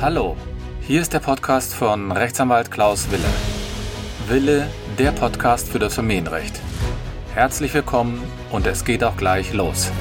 Hallo, hier ist der Podcast von Rechtsanwalt Klaus Wille. Wille, der Podcast für das Familienrecht. Herzlich willkommen und es geht auch gleich los.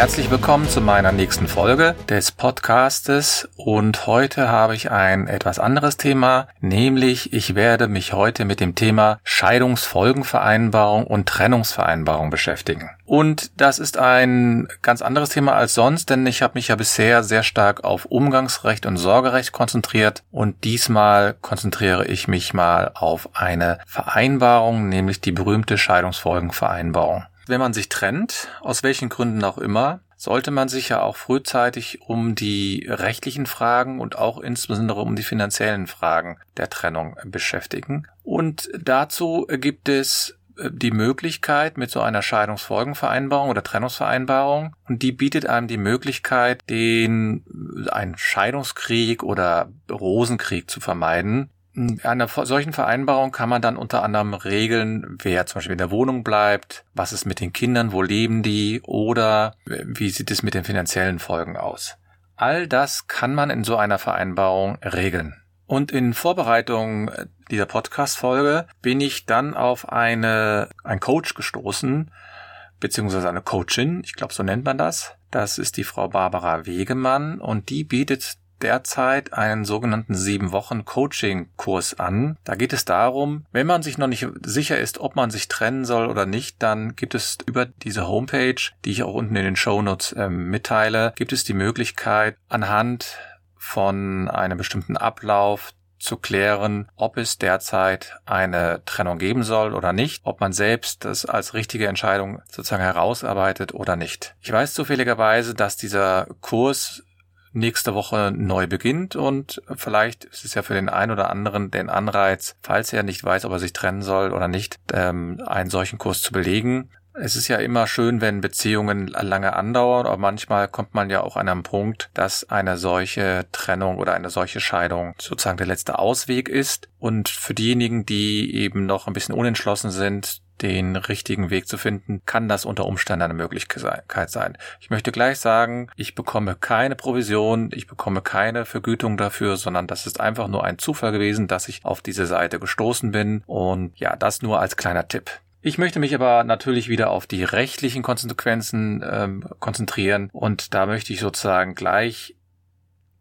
Herzlich willkommen zu meiner nächsten Folge des Podcastes. Und heute habe ich ein etwas anderes Thema, nämlich ich werde mich heute mit dem Thema Scheidungsfolgenvereinbarung und Trennungsvereinbarung beschäftigen. Und das ist ein ganz anderes Thema als sonst, denn ich habe mich ja bisher sehr stark auf Umgangsrecht und Sorgerecht konzentriert. Und diesmal konzentriere ich mich mal auf eine Vereinbarung, nämlich die berühmte Scheidungsfolgenvereinbarung wenn man sich trennt, aus welchen Gründen auch immer, sollte man sich ja auch frühzeitig um die rechtlichen Fragen und auch insbesondere um die finanziellen Fragen der Trennung beschäftigen. Und dazu gibt es äh, die Möglichkeit mit so einer Scheidungsfolgenvereinbarung oder Trennungsvereinbarung und die bietet einem die Möglichkeit, den einen Scheidungskrieg oder Rosenkrieg zu vermeiden, einer solchen Vereinbarung kann man dann unter anderem regeln, wer zum Beispiel in der Wohnung bleibt, was ist mit den Kindern, wo leben die oder wie sieht es mit den finanziellen Folgen aus. All das kann man in so einer Vereinbarung regeln. Und in Vorbereitung dieser Podcast-Folge bin ich dann auf eine, ein Coach gestoßen, beziehungsweise eine Coachin, ich glaube, so nennt man das. Das ist die Frau Barbara Wegemann und die bietet derzeit einen sogenannten sieben Wochen Coaching-Kurs an. Da geht es darum, wenn man sich noch nicht sicher ist, ob man sich trennen soll oder nicht, dann gibt es über diese Homepage, die ich auch unten in den Show Notes äh, mitteile, gibt es die Möglichkeit, anhand von einem bestimmten Ablauf zu klären, ob es derzeit eine Trennung geben soll oder nicht, ob man selbst das als richtige Entscheidung sozusagen herausarbeitet oder nicht. Ich weiß zufälligerweise, dass dieser Kurs nächste Woche neu beginnt und vielleicht ist es ja für den einen oder anderen den Anreiz, falls er nicht weiß, ob er sich trennen soll oder nicht, ähm, einen solchen Kurs zu belegen. Es ist ja immer schön, wenn Beziehungen lange andauern, aber manchmal kommt man ja auch an einen Punkt, dass eine solche Trennung oder eine solche Scheidung sozusagen der letzte Ausweg ist. Und für diejenigen, die eben noch ein bisschen unentschlossen sind, den richtigen Weg zu finden, kann das unter Umständen eine Möglichkeit sein. Ich möchte gleich sagen, ich bekomme keine Provision, ich bekomme keine Vergütung dafür, sondern das ist einfach nur ein Zufall gewesen, dass ich auf diese Seite gestoßen bin und ja, das nur als kleiner Tipp. Ich möchte mich aber natürlich wieder auf die rechtlichen Konsequenzen ähm, konzentrieren und da möchte ich sozusagen gleich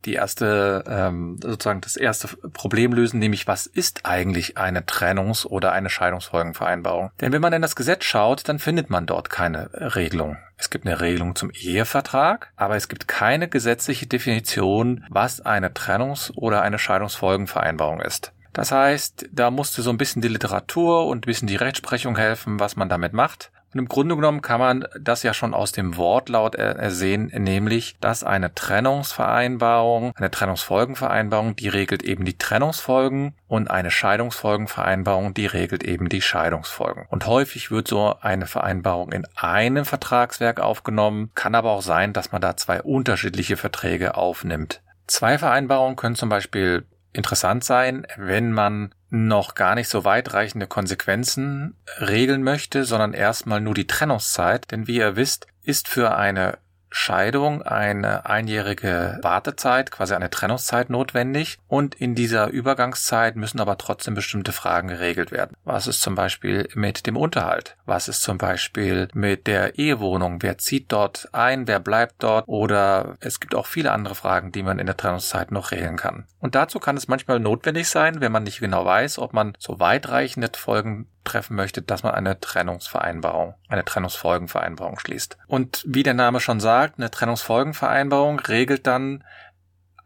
die erste, ähm, sozusagen das erste Problem lösen, nämlich was ist eigentlich eine Trennungs- oder eine Scheidungsfolgenvereinbarung? Denn wenn man in das Gesetz schaut, dann findet man dort keine Regelung. Es gibt eine Regelung zum Ehevertrag, aber es gibt keine gesetzliche Definition, was eine Trennungs- oder eine Scheidungsfolgenvereinbarung ist. Das heißt, da musste so ein bisschen die Literatur und ein bisschen die Rechtsprechung helfen, was man damit macht. Und im Grunde genommen kann man das ja schon aus dem Wortlaut ersehen, nämlich, dass eine Trennungsvereinbarung, eine Trennungsfolgenvereinbarung, die regelt eben die Trennungsfolgen und eine Scheidungsfolgenvereinbarung, die regelt eben die Scheidungsfolgen. Und häufig wird so eine Vereinbarung in einem Vertragswerk aufgenommen, kann aber auch sein, dass man da zwei unterschiedliche Verträge aufnimmt. Zwei Vereinbarungen können zum Beispiel interessant sein, wenn man noch gar nicht so weitreichende Konsequenzen regeln möchte, sondern erstmal nur die Trennungszeit. Denn wie ihr wisst, ist für eine Scheidung eine einjährige Wartezeit, quasi eine Trennungszeit notwendig. Und in dieser Übergangszeit müssen aber trotzdem bestimmte Fragen geregelt werden. Was ist zum Beispiel mit dem Unterhalt? Was ist zum Beispiel mit der Ehewohnung? Wer zieht dort ein? Wer bleibt dort? Oder es gibt auch viele andere Fragen, die man in der Trennungszeit noch regeln kann. Und dazu kann es manchmal notwendig sein, wenn man nicht genau weiß, ob man so weitreichende Folgen treffen möchte, dass man eine Trennungsvereinbarung, eine Trennungsfolgenvereinbarung schließt. Und wie der Name schon sagt, eine Trennungsfolgenvereinbarung regelt dann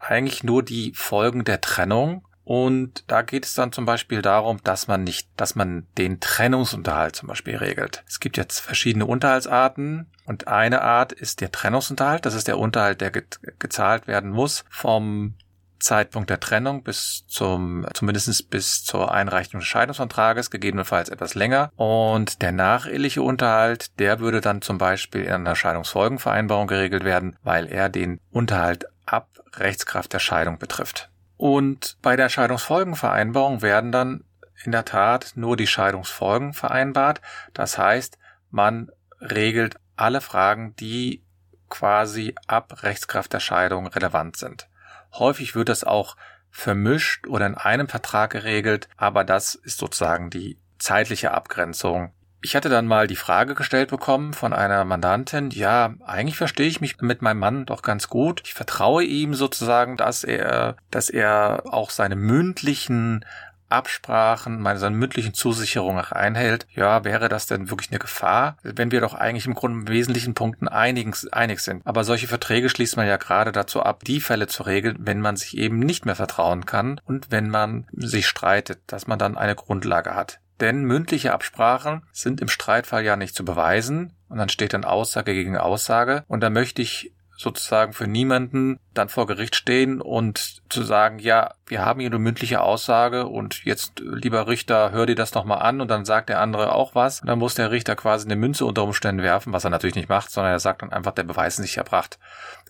eigentlich nur die Folgen der Trennung. Und da geht es dann zum Beispiel darum, dass man nicht, dass man den Trennungsunterhalt zum Beispiel regelt. Es gibt jetzt verschiedene Unterhaltsarten und eine Art ist der Trennungsunterhalt. Das ist der Unterhalt, der ge gezahlt werden muss vom Zeitpunkt der Trennung bis zum, zumindest bis zur Einreichung des Scheidungsantrages, gegebenenfalls etwas länger. Und der nacheheliche Unterhalt, der würde dann zum Beispiel in einer Scheidungsfolgenvereinbarung geregelt werden, weil er den Unterhalt ab Rechtskraft der Scheidung betrifft. Und bei der Scheidungsfolgenvereinbarung werden dann in der Tat nur die Scheidungsfolgen vereinbart. Das heißt, man regelt alle Fragen, die quasi ab Rechtskraft der Scheidung relevant sind. Häufig wird das auch vermischt oder in einem Vertrag geregelt, aber das ist sozusagen die zeitliche Abgrenzung. Ich hatte dann mal die Frage gestellt bekommen von einer Mandantin, ja, eigentlich verstehe ich mich mit meinem Mann doch ganz gut. Ich vertraue ihm sozusagen, dass er, dass er auch seine mündlichen Absprachen, meine seine mündlichen Zusicherungen auch einhält, ja, wäre das denn wirklich eine Gefahr, wenn wir doch eigentlich im Grunde in wesentlichen Punkten einig, einig sind. Aber solche Verträge schließt man ja gerade dazu ab, die Fälle zu regeln, wenn man sich eben nicht mehr vertrauen kann und wenn man sich streitet, dass man dann eine Grundlage hat. Denn mündliche Absprachen sind im Streitfall ja nicht zu beweisen und dann steht dann Aussage gegen Aussage und da möchte ich sozusagen für niemanden dann vor Gericht stehen und zu sagen, ja, wir haben hier eine mündliche Aussage und jetzt, lieber Richter, hör dir das nochmal an und dann sagt der andere auch was. Und dann muss der Richter quasi eine Münze unter Umständen werfen, was er natürlich nicht macht, sondern er sagt dann einfach, der Beweis ist nicht erbracht.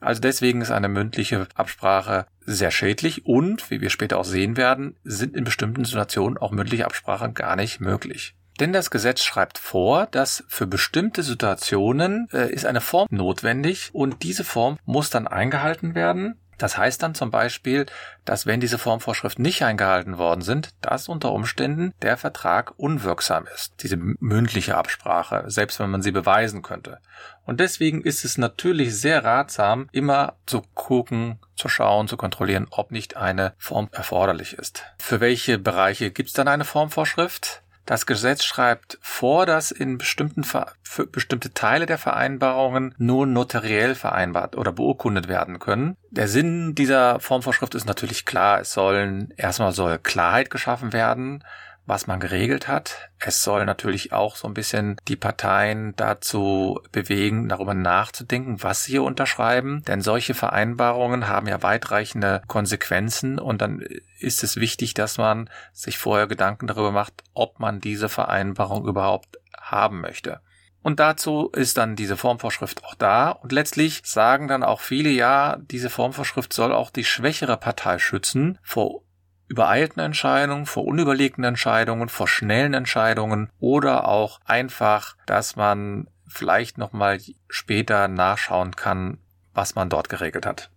Also deswegen ist eine mündliche Absprache sehr schädlich und, wie wir später auch sehen werden, sind in bestimmten Situationen auch mündliche Absprachen gar nicht möglich. Denn das Gesetz schreibt vor, dass für bestimmte Situationen äh, ist eine Form notwendig und diese Form muss dann eingehalten werden. Das heißt dann zum Beispiel, dass wenn diese Formvorschriften nicht eingehalten worden sind, dass unter Umständen der Vertrag unwirksam ist, diese mündliche Absprache, selbst wenn man sie beweisen könnte. Und deswegen ist es natürlich sehr ratsam, immer zu gucken, zu schauen, zu kontrollieren, ob nicht eine Form erforderlich ist. Für welche Bereiche gibt es dann eine Formvorschrift? Das Gesetz schreibt vor, dass in bestimmten für bestimmte Teile der Vereinbarungen nur notariell vereinbart oder beurkundet werden können. Der Sinn dieser Formvorschrift ist natürlich klar. Es sollen erstmal soll Klarheit geschaffen werden was man geregelt hat. Es soll natürlich auch so ein bisschen die Parteien dazu bewegen, darüber nachzudenken, was sie hier unterschreiben. Denn solche Vereinbarungen haben ja weitreichende Konsequenzen und dann ist es wichtig, dass man sich vorher Gedanken darüber macht, ob man diese Vereinbarung überhaupt haben möchte. Und dazu ist dann diese Formvorschrift auch da. Und letztlich sagen dann auch viele, ja, diese Formvorschrift soll auch die schwächere Partei schützen vor übereilten Entscheidungen, vor unüberlegten Entscheidungen, vor schnellen Entscheidungen oder auch einfach, dass man vielleicht nochmal später nachschauen kann, was man dort geregelt hat.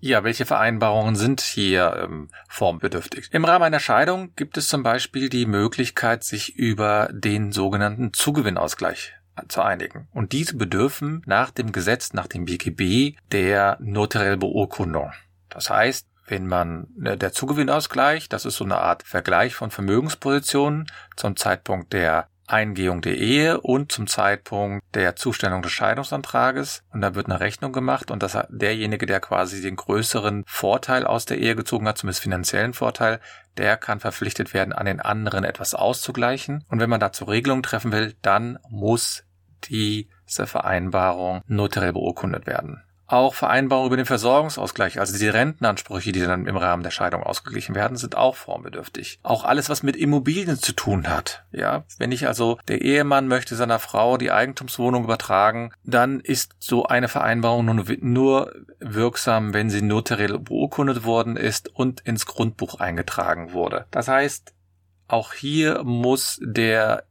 Ja, welche Vereinbarungen sind hier ähm, formbedürftig? Im Rahmen einer Scheidung gibt es zum Beispiel die Möglichkeit, sich über den sogenannten Zugewinnausgleich zu einigen. Und diese bedürfen nach dem Gesetz, nach dem BGB, der notariellen Beurkundung. Das heißt, wenn man ne, der Zugewinnausgleich, das ist so eine Art Vergleich von Vermögenspositionen zum Zeitpunkt der Eingehung der Ehe und zum Zeitpunkt der Zustellung des Scheidungsantrages. Und da wird eine Rechnung gemacht und das derjenige, der quasi den größeren Vorteil aus der Ehe gezogen hat, zumindest finanziellen Vorteil, der kann verpflichtet werden, an den anderen etwas auszugleichen. Und wenn man dazu Regelungen treffen will, dann muss diese Vereinbarung notariell beurkundet werden. Auch Vereinbarungen über den Versorgungsausgleich, also die Rentenansprüche, die dann im Rahmen der Scheidung ausgeglichen werden, sind auch formbedürftig. Auch alles, was mit Immobilien zu tun hat. Ja, wenn ich also der Ehemann möchte seiner Frau die Eigentumswohnung übertragen, dann ist so eine Vereinbarung nur, nur wirksam, wenn sie notariell beurkundet worden ist und ins Grundbuch eingetragen wurde. Das heißt, auch hier muss der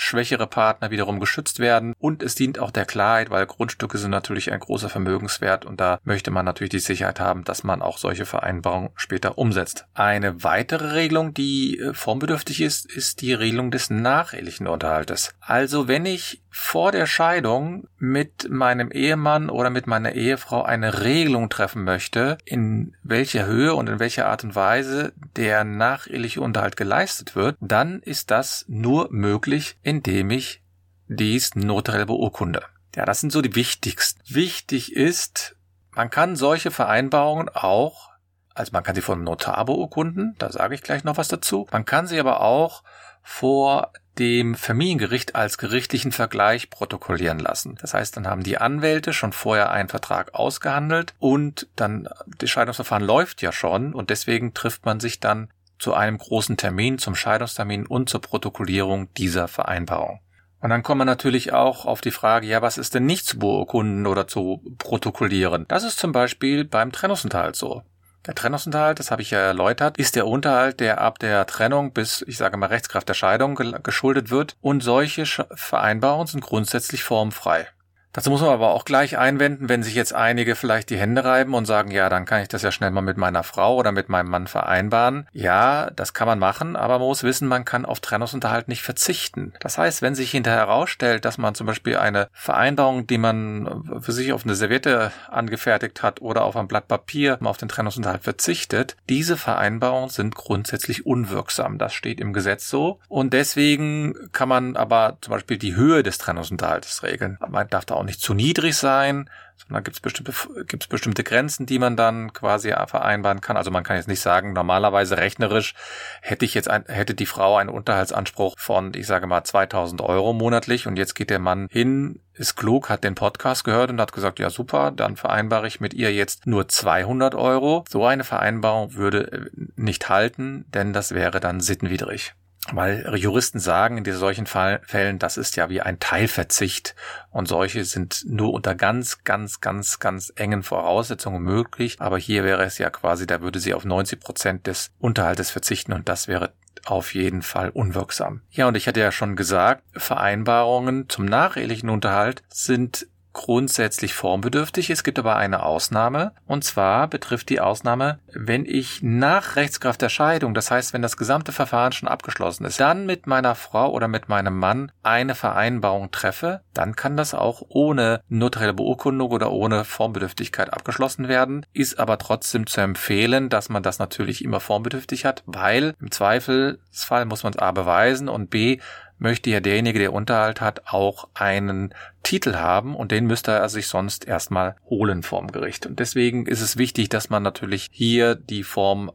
schwächere Partner wiederum geschützt werden und es dient auch der Klarheit, weil Grundstücke sind natürlich ein großer Vermögenswert und da möchte man natürlich die Sicherheit haben, dass man auch solche Vereinbarungen später umsetzt. Eine weitere Regelung, die äh, formbedürftig ist, ist die Regelung des nachehelichen Unterhaltes. Also wenn ich vor der Scheidung mit meinem Ehemann oder mit meiner Ehefrau eine Regelung treffen möchte, in welcher Höhe und in welcher Art und Weise der nacheheliche Unterhalt geleistet wird, dann ist das nur möglich, indem ich dies notariell beurkunde. Ja, das sind so die wichtigsten. Wichtig ist, man kann solche Vereinbarungen auch, also man kann sie vom Notar beurkunden, da sage ich gleich noch was dazu. Man kann sie aber auch vor dem Familiengericht als gerichtlichen Vergleich protokollieren lassen. Das heißt, dann haben die Anwälte schon vorher einen Vertrag ausgehandelt und dann, das Scheidungsverfahren läuft ja schon und deswegen trifft man sich dann zu einem großen Termin, zum Scheidungstermin und zur Protokollierung dieser Vereinbarung. Und dann kommen wir natürlich auch auf die Frage, ja, was ist denn nicht zu beurkunden oder zu protokollieren? Das ist zum Beispiel beim Trennungsunterhalt so. Der Trennungsunterhalt, das habe ich ja erläutert, ist der Unterhalt, der ab der Trennung bis, ich sage mal, Rechtskraft der Scheidung geschuldet wird. Und solche Vereinbarungen sind grundsätzlich formfrei. Dazu muss man aber auch gleich einwenden, wenn sich jetzt einige vielleicht die Hände reiben und sagen, ja, dann kann ich das ja schnell mal mit meiner Frau oder mit meinem Mann vereinbaren. Ja, das kann man machen, aber man muss wissen, man kann auf Trennungsunterhalt nicht verzichten. Das heißt, wenn sich hinterher herausstellt, dass man zum Beispiel eine Vereinbarung, die man für sich auf eine Serviette angefertigt hat oder auf ein Blatt Papier auf den Trennungsunterhalt verzichtet, diese Vereinbarungen sind grundsätzlich unwirksam. Das steht im Gesetz so. Und deswegen kann man aber zum Beispiel die Höhe des Trennungsunterhaltes regeln. Man darf da auch nicht zu niedrig sein, sondern gibt es bestimmte, gibt's bestimmte Grenzen, die man dann quasi vereinbaren kann. Also man kann jetzt nicht sagen, normalerweise rechnerisch hätte ich jetzt ein, hätte die Frau einen Unterhaltsanspruch von, ich sage mal, 2000 Euro monatlich und jetzt geht der Mann hin, ist klug, hat den Podcast gehört und hat gesagt, ja super, dann vereinbare ich mit ihr jetzt nur 200 Euro. So eine Vereinbarung würde äh, nicht halten, denn das wäre dann sittenwidrig. Weil Juristen sagen in solchen Fällen, das ist ja wie ein Teilverzicht und solche sind nur unter ganz, ganz, ganz, ganz engen Voraussetzungen möglich. Aber hier wäre es ja quasi, da würde sie auf 90 Prozent des Unterhaltes verzichten und das wäre auf jeden Fall unwirksam. Ja, und ich hatte ja schon gesagt, Vereinbarungen zum nachehelichen Unterhalt sind grundsätzlich formbedürftig. Es gibt aber eine Ausnahme. Und zwar betrifft die Ausnahme, wenn ich nach Rechtskraft der Scheidung, das heißt, wenn das gesamte Verfahren schon abgeschlossen ist, dann mit meiner Frau oder mit meinem Mann eine Vereinbarung treffe, dann kann das auch ohne notarielle Beurkundung oder ohne Formbedürftigkeit abgeschlossen werden. Ist aber trotzdem zu empfehlen, dass man das natürlich immer formbedürftig hat, weil im Zweifelsfall muss man es A beweisen und B möchte ja derjenige, der Unterhalt hat, auch einen Titel haben und den müsste er sich sonst erstmal holen vorm Gericht. Und deswegen ist es wichtig, dass man natürlich hier die Form,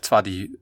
zwar die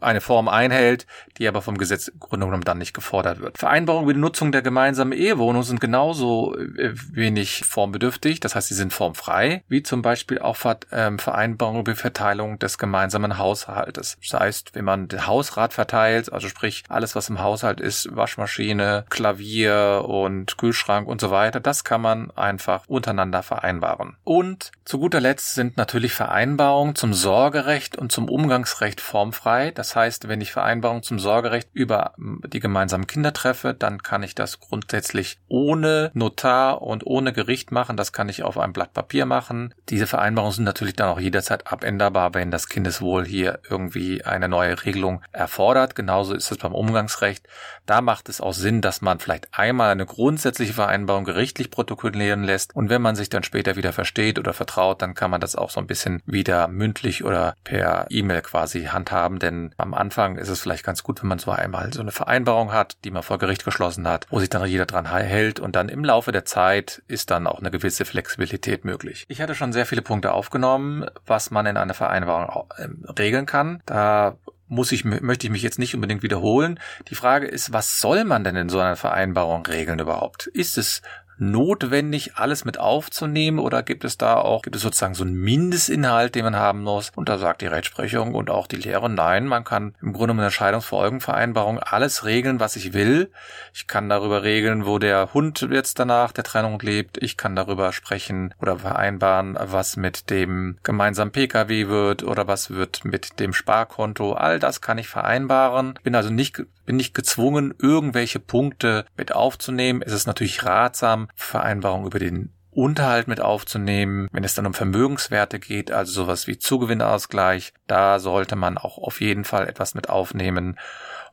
eine Form einhält, die aber vom Gesetz im Grunde genommen dann nicht gefordert wird. Vereinbarungen über die Nutzung der gemeinsamen Ehewohnung sind genauso äh, wenig formbedürftig, das heißt, sie sind formfrei, wie zum Beispiel auch ähm, Vereinbarungen über Verteilung des gemeinsamen Haushaltes. Das heißt, wenn man den Hausrat verteilt, also sprich alles, was im Haushalt ist, Waschmaschine, Klavier und Kühlschrank und so weiter, das kann man einfach untereinander vereinbaren. Und zu guter Letzt sind natürlich Vereinbarungen zum Sorgerecht und zum Umgangsrecht formfrei. Das heißt, wenn ich Vereinbarungen zum Sorgerecht über die gemeinsamen Kinder treffe, dann kann ich das grundsätzlich ohne Notar und ohne Gericht machen. Das kann ich auf einem Blatt Papier machen. Diese Vereinbarungen sind natürlich dann auch jederzeit abänderbar, wenn das Kindeswohl hier irgendwie eine neue Regelung erfordert. Genauso ist es beim Umgangsrecht. Da macht es auch Sinn, dass man vielleicht einmal eine grundsätzliche Vereinbarung gerichtlich protokollieren lässt und wenn man sich dann später wieder versteht oder vertraut, dann kann man das auch so ein bisschen wieder mündlich oder per E-Mail quasi handhaben, denn am Anfang ist es vielleicht ganz gut, wenn man so einmal so eine Vereinbarung hat, die man vor Gericht geschlossen hat, wo sich dann jeder dran hält und dann im Laufe der Zeit ist dann auch eine gewisse Flexibilität möglich. Ich hatte schon sehr viele Punkte aufgenommen, was man in einer Vereinbarung ähm, regeln kann. Da muss ich, möchte ich mich jetzt nicht unbedingt wiederholen. Die Frage ist, was soll man denn in so einer Vereinbarung regeln überhaupt? Ist es notwendig, alles mit aufzunehmen oder gibt es da auch, gibt es sozusagen so einen Mindestinhalt, den man haben muss? Und da sagt die Rechtsprechung und auch die Lehre, nein, man kann im Grunde mit einer Scheidungsfolgenvereinbarung alles regeln, was ich will. Ich kann darüber regeln, wo der Hund jetzt danach der Trennung lebt. Ich kann darüber sprechen oder vereinbaren, was mit dem gemeinsamen Pkw wird oder was wird mit dem Sparkonto. All das kann ich vereinbaren. Bin also nicht bin nicht gezwungen, irgendwelche Punkte mit aufzunehmen. Es ist natürlich ratsam, Vereinbarungen über den Unterhalt mit aufzunehmen, wenn es dann um Vermögenswerte geht, also sowas wie Zugewinnausgleich, da sollte man auch auf jeden Fall etwas mit aufnehmen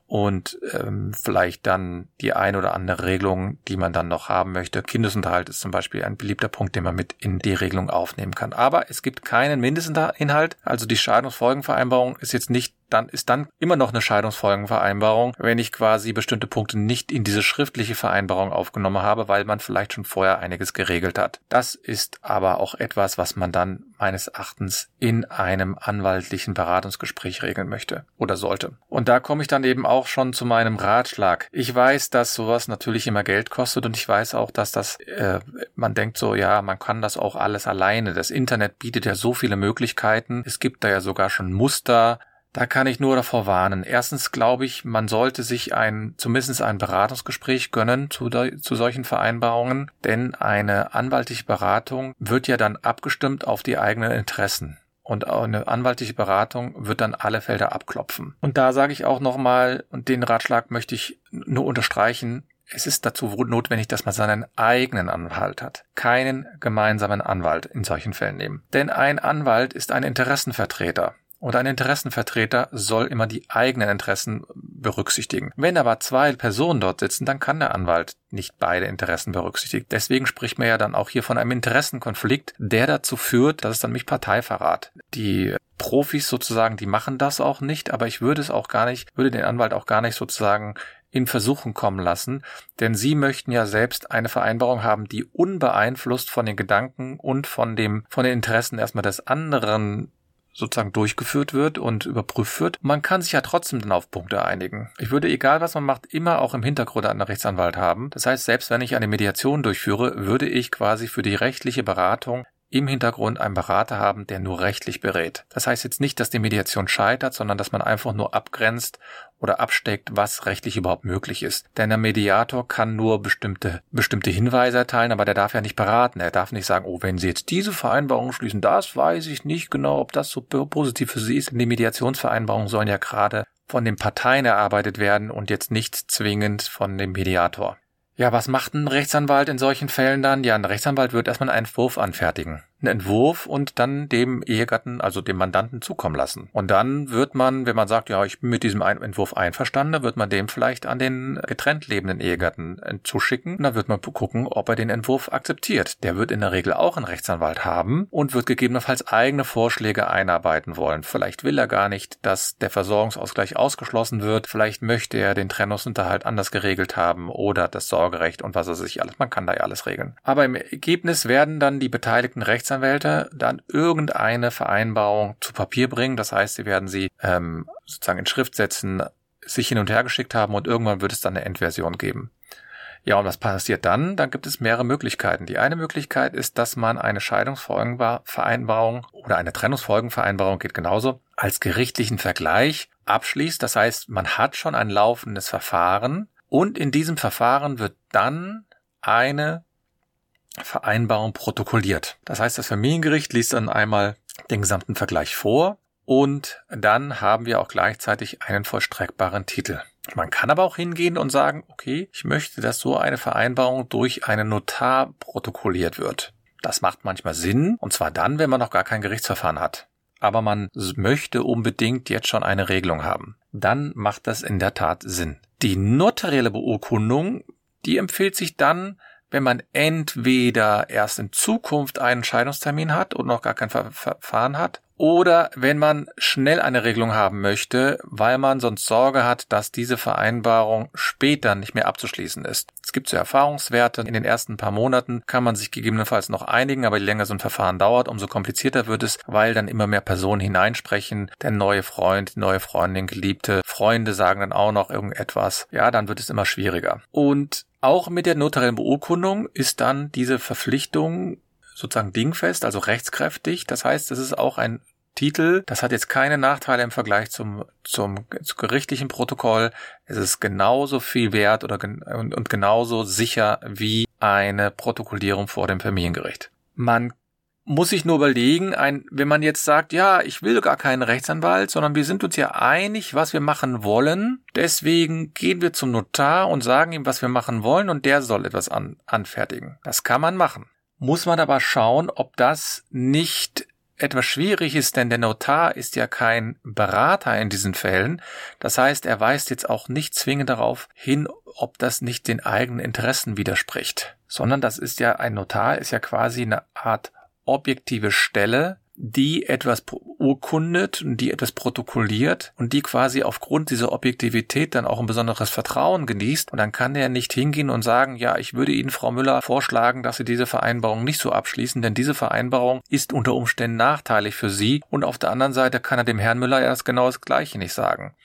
und ähm, vielleicht dann die ein oder andere Regelung, die man dann noch haben möchte. Kindesunterhalt ist zum Beispiel ein beliebter Punkt, den man mit in die Regelung aufnehmen kann. Aber es gibt keinen Mindestinhalt, also die Scheidungsfolgenvereinbarung ist jetzt nicht dann ist dann immer noch eine Scheidungsfolgenvereinbarung, wenn ich quasi bestimmte Punkte nicht in diese schriftliche Vereinbarung aufgenommen habe, weil man vielleicht schon vorher einiges geregelt hat. Das ist aber auch etwas, was man dann meines Erachtens in einem anwaltlichen Beratungsgespräch regeln möchte oder sollte. Und da komme ich dann eben auch schon zu meinem Ratschlag. Ich weiß, dass sowas natürlich immer Geld kostet und ich weiß auch, dass das, äh, man denkt so, ja, man kann das auch alles alleine. Das Internet bietet ja so viele Möglichkeiten. Es gibt da ja sogar schon Muster, da kann ich nur davor warnen. Erstens glaube ich, man sollte sich ein, zumindest ein Beratungsgespräch gönnen zu, zu solchen Vereinbarungen, denn eine anwaltliche Beratung wird ja dann abgestimmt auf die eigenen Interessen. Und eine anwaltliche Beratung wird dann alle Felder abklopfen. Und da sage ich auch nochmal, und den Ratschlag möchte ich nur unterstreichen, es ist dazu notwendig, dass man seinen eigenen Anwalt hat, keinen gemeinsamen Anwalt in solchen Fällen nehmen. Denn ein Anwalt ist ein Interessenvertreter. Und ein Interessenvertreter soll immer die eigenen Interessen berücksichtigen. Wenn aber zwei Personen dort sitzen, dann kann der Anwalt nicht beide Interessen berücksichtigen. Deswegen spricht man ja dann auch hier von einem Interessenkonflikt, der dazu führt, dass es dann mich Parteiverrat. Die Profis sozusagen, die machen das auch nicht, aber ich würde es auch gar nicht, würde den Anwalt auch gar nicht sozusagen in Versuchen kommen lassen, denn sie möchten ja selbst eine Vereinbarung haben, die unbeeinflusst von den Gedanken und von dem, von den Interessen erstmal des anderen sozusagen durchgeführt wird und überprüft wird. Man kann sich ja trotzdem dann auf Punkte einigen. Ich würde, egal was man macht, immer auch im Hintergrund einen Rechtsanwalt haben. Das heißt, selbst wenn ich eine Mediation durchführe, würde ich quasi für die rechtliche Beratung im Hintergrund einen Berater haben, der nur rechtlich berät. Das heißt jetzt nicht, dass die Mediation scheitert, sondern dass man einfach nur abgrenzt oder absteckt, was rechtlich überhaupt möglich ist. Denn der Mediator kann nur bestimmte, bestimmte Hinweise erteilen, aber der darf ja nicht beraten. Er darf nicht sagen, oh, wenn Sie jetzt diese Vereinbarung schließen, das weiß ich nicht genau, ob das so positiv für Sie ist. Die Mediationsvereinbarungen sollen ja gerade von den Parteien erarbeitet werden und jetzt nicht zwingend von dem Mediator. Ja, was macht ein Rechtsanwalt in solchen Fällen dann? Ja, ein Rechtsanwalt wird erstmal einen Entwurf anfertigen einen Entwurf und dann dem Ehegatten, also dem Mandanten zukommen lassen. Und dann wird man, wenn man sagt, ja, ich bin mit diesem Entwurf einverstanden, wird man dem vielleicht an den getrennt lebenden Ehegatten äh, zuschicken. Und dann wird man gucken, ob er den Entwurf akzeptiert. Der wird in der Regel auch einen Rechtsanwalt haben und wird gegebenenfalls eigene Vorschläge einarbeiten wollen. Vielleicht will er gar nicht, dass der Versorgungsausgleich ausgeschlossen wird. Vielleicht möchte er den Trennungsunterhalt anders geregelt haben oder das Sorgerecht und was er sich alles. Man kann da ja alles regeln. Aber im Ergebnis werden dann die beteiligten Rechtsanwälte Rechtsanwälte dann irgendeine Vereinbarung zu Papier bringen. Das heißt, sie werden sie ähm, sozusagen in Schrift setzen, sich hin und her geschickt haben und irgendwann wird es dann eine Endversion geben. Ja, und was passiert dann? Dann gibt es mehrere Möglichkeiten. Die eine Möglichkeit ist, dass man eine Scheidungsfolgenvereinbarung oder eine Trennungsfolgenvereinbarung geht genauso als gerichtlichen Vergleich abschließt. Das heißt, man hat schon ein laufendes Verfahren und in diesem Verfahren wird dann eine Vereinbarung protokolliert. Das heißt, das Familiengericht liest dann einmal den gesamten Vergleich vor und dann haben wir auch gleichzeitig einen vollstreckbaren Titel. Man kann aber auch hingehen und sagen, okay, ich möchte, dass so eine Vereinbarung durch einen Notar protokolliert wird. Das macht manchmal Sinn, und zwar dann, wenn man noch gar kein Gerichtsverfahren hat. Aber man möchte unbedingt jetzt schon eine Regelung haben. Dann macht das in der Tat Sinn. Die notarielle Beurkundung, die empfiehlt sich dann, wenn man entweder erst in Zukunft einen Scheidungstermin hat und noch gar kein Verfahren hat, oder wenn man schnell eine Regelung haben möchte, weil man sonst Sorge hat, dass diese Vereinbarung später nicht mehr abzuschließen ist. Es gibt so Erfahrungswerte. In den ersten paar Monaten kann man sich gegebenenfalls noch einigen, aber je länger so ein Verfahren dauert, umso komplizierter wird es, weil dann immer mehr Personen hineinsprechen. Der neue Freund, die neue Freundin, Geliebte, Freunde sagen dann auch noch irgendetwas. Ja, dann wird es immer schwieriger. Und auch mit der notariellen Beurkundung ist dann diese Verpflichtung sozusagen dingfest, also rechtskräftig. Das heißt, es ist auch ein Titel. Das hat jetzt keine Nachteile im Vergleich zum, zum, zum gerichtlichen Protokoll. Es ist genauso viel wert oder und, und genauso sicher wie eine Protokollierung vor dem Familiengericht. Man muss ich nur überlegen, ein, wenn man jetzt sagt, ja, ich will gar keinen Rechtsanwalt, sondern wir sind uns ja einig, was wir machen wollen. Deswegen gehen wir zum Notar und sagen ihm, was wir machen wollen und der soll etwas an, anfertigen. Das kann man machen. Muss man aber schauen, ob das nicht etwas schwierig ist, denn der Notar ist ja kein Berater in diesen Fällen. Das heißt, er weist jetzt auch nicht zwingend darauf hin, ob das nicht den eigenen Interessen widerspricht, sondern das ist ja ein Notar, ist ja quasi eine Art objektive Stelle, die etwas urkundet und die etwas protokolliert und die quasi aufgrund dieser Objektivität dann auch ein besonderes Vertrauen genießt. Und dann kann er nicht hingehen und sagen, ja, ich würde Ihnen, Frau Müller, vorschlagen, dass Sie diese Vereinbarung nicht so abschließen, denn diese Vereinbarung ist unter Umständen nachteilig für Sie. Und auf der anderen Seite kann er dem Herrn Müller erst genau das Gleiche nicht sagen.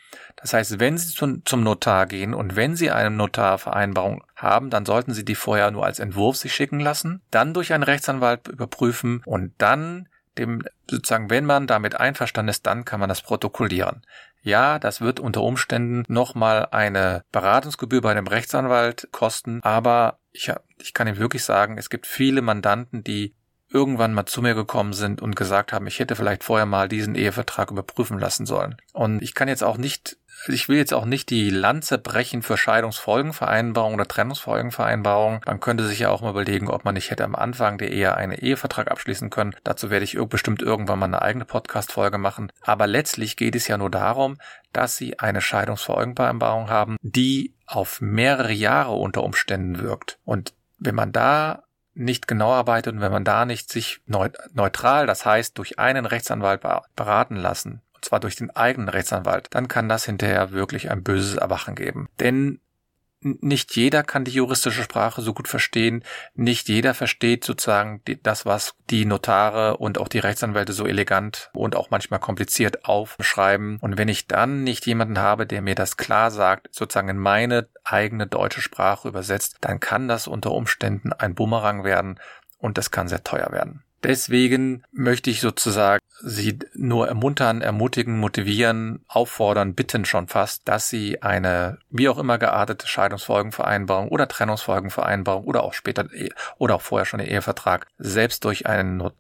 Das heißt, wenn Sie zum, Notar gehen und wenn Sie eine Notarvereinbarung haben, dann sollten Sie die vorher nur als Entwurf sich schicken lassen, dann durch einen Rechtsanwalt überprüfen und dann dem sozusagen, wenn man damit einverstanden ist, dann kann man das protokollieren. Ja, das wird unter Umständen nochmal eine Beratungsgebühr bei einem Rechtsanwalt kosten, aber ich, ich kann Ihnen wirklich sagen, es gibt viele Mandanten, die irgendwann mal zu mir gekommen sind und gesagt haben, ich hätte vielleicht vorher mal diesen Ehevertrag überprüfen lassen sollen. Und ich kann jetzt auch nicht ich will jetzt auch nicht die Lanze brechen für Scheidungsfolgenvereinbarung oder Trennungsfolgenvereinbarung. Man könnte sich ja auch mal überlegen, ob man nicht hätte am Anfang der Ehe einen Ehevertrag abschließen können. Dazu werde ich bestimmt irgendwann mal eine eigene Podcast-Folge machen. Aber letztlich geht es ja nur darum, dass Sie eine Scheidungsfolgenvereinbarung haben, die auf mehrere Jahre unter Umständen wirkt. Und wenn man da nicht genau arbeitet und wenn man da nicht sich neutral, das heißt durch einen Rechtsanwalt beraten lassen, und zwar durch den eigenen Rechtsanwalt, dann kann das hinterher wirklich ein böses Erwachen geben. Denn nicht jeder kann die juristische Sprache so gut verstehen. Nicht jeder versteht sozusagen das, was die Notare und auch die Rechtsanwälte so elegant und auch manchmal kompliziert aufschreiben. Und wenn ich dann nicht jemanden habe, der mir das klar sagt, sozusagen in meine eigene deutsche Sprache übersetzt, dann kann das unter Umständen ein Bumerang werden und das kann sehr teuer werden. Deswegen möchte ich sozusagen Sie nur ermuntern, ermutigen, motivieren, auffordern, bitten schon fast, dass Sie eine wie auch immer geartete Scheidungsfolgenvereinbarung oder Trennungsfolgenvereinbarung oder auch später oder auch vorher schon den Ehevertrag selbst durch einen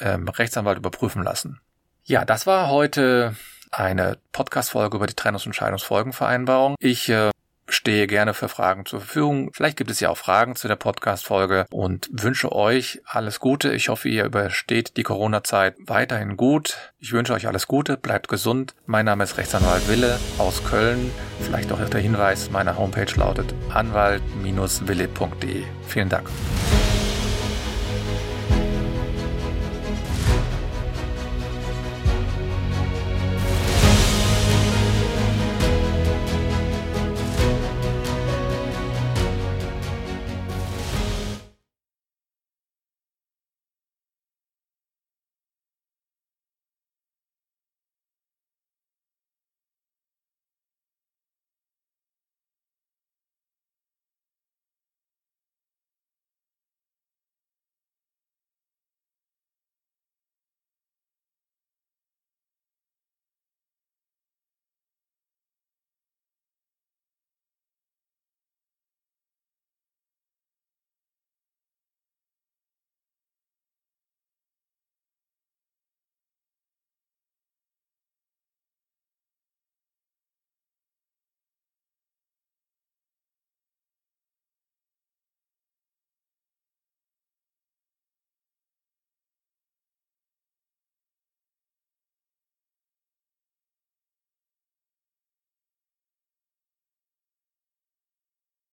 ähm, Rechtsanwalt überprüfen lassen. Ja, das war heute eine Podcast-Folge über die Trennungs- und Scheidungsfolgenvereinbarung. Ich äh, stehe gerne für Fragen zur Verfügung. Vielleicht gibt es ja auch Fragen zu der Podcast-Folge und wünsche euch alles Gute. Ich hoffe, ihr übersteht die Corona-Zeit weiterhin gut. Ich wünsche euch alles Gute, bleibt gesund. Mein Name ist Rechtsanwalt Wille aus Köln. Vielleicht auch der Hinweis, meine Homepage lautet anwalt-wille.de. Vielen Dank.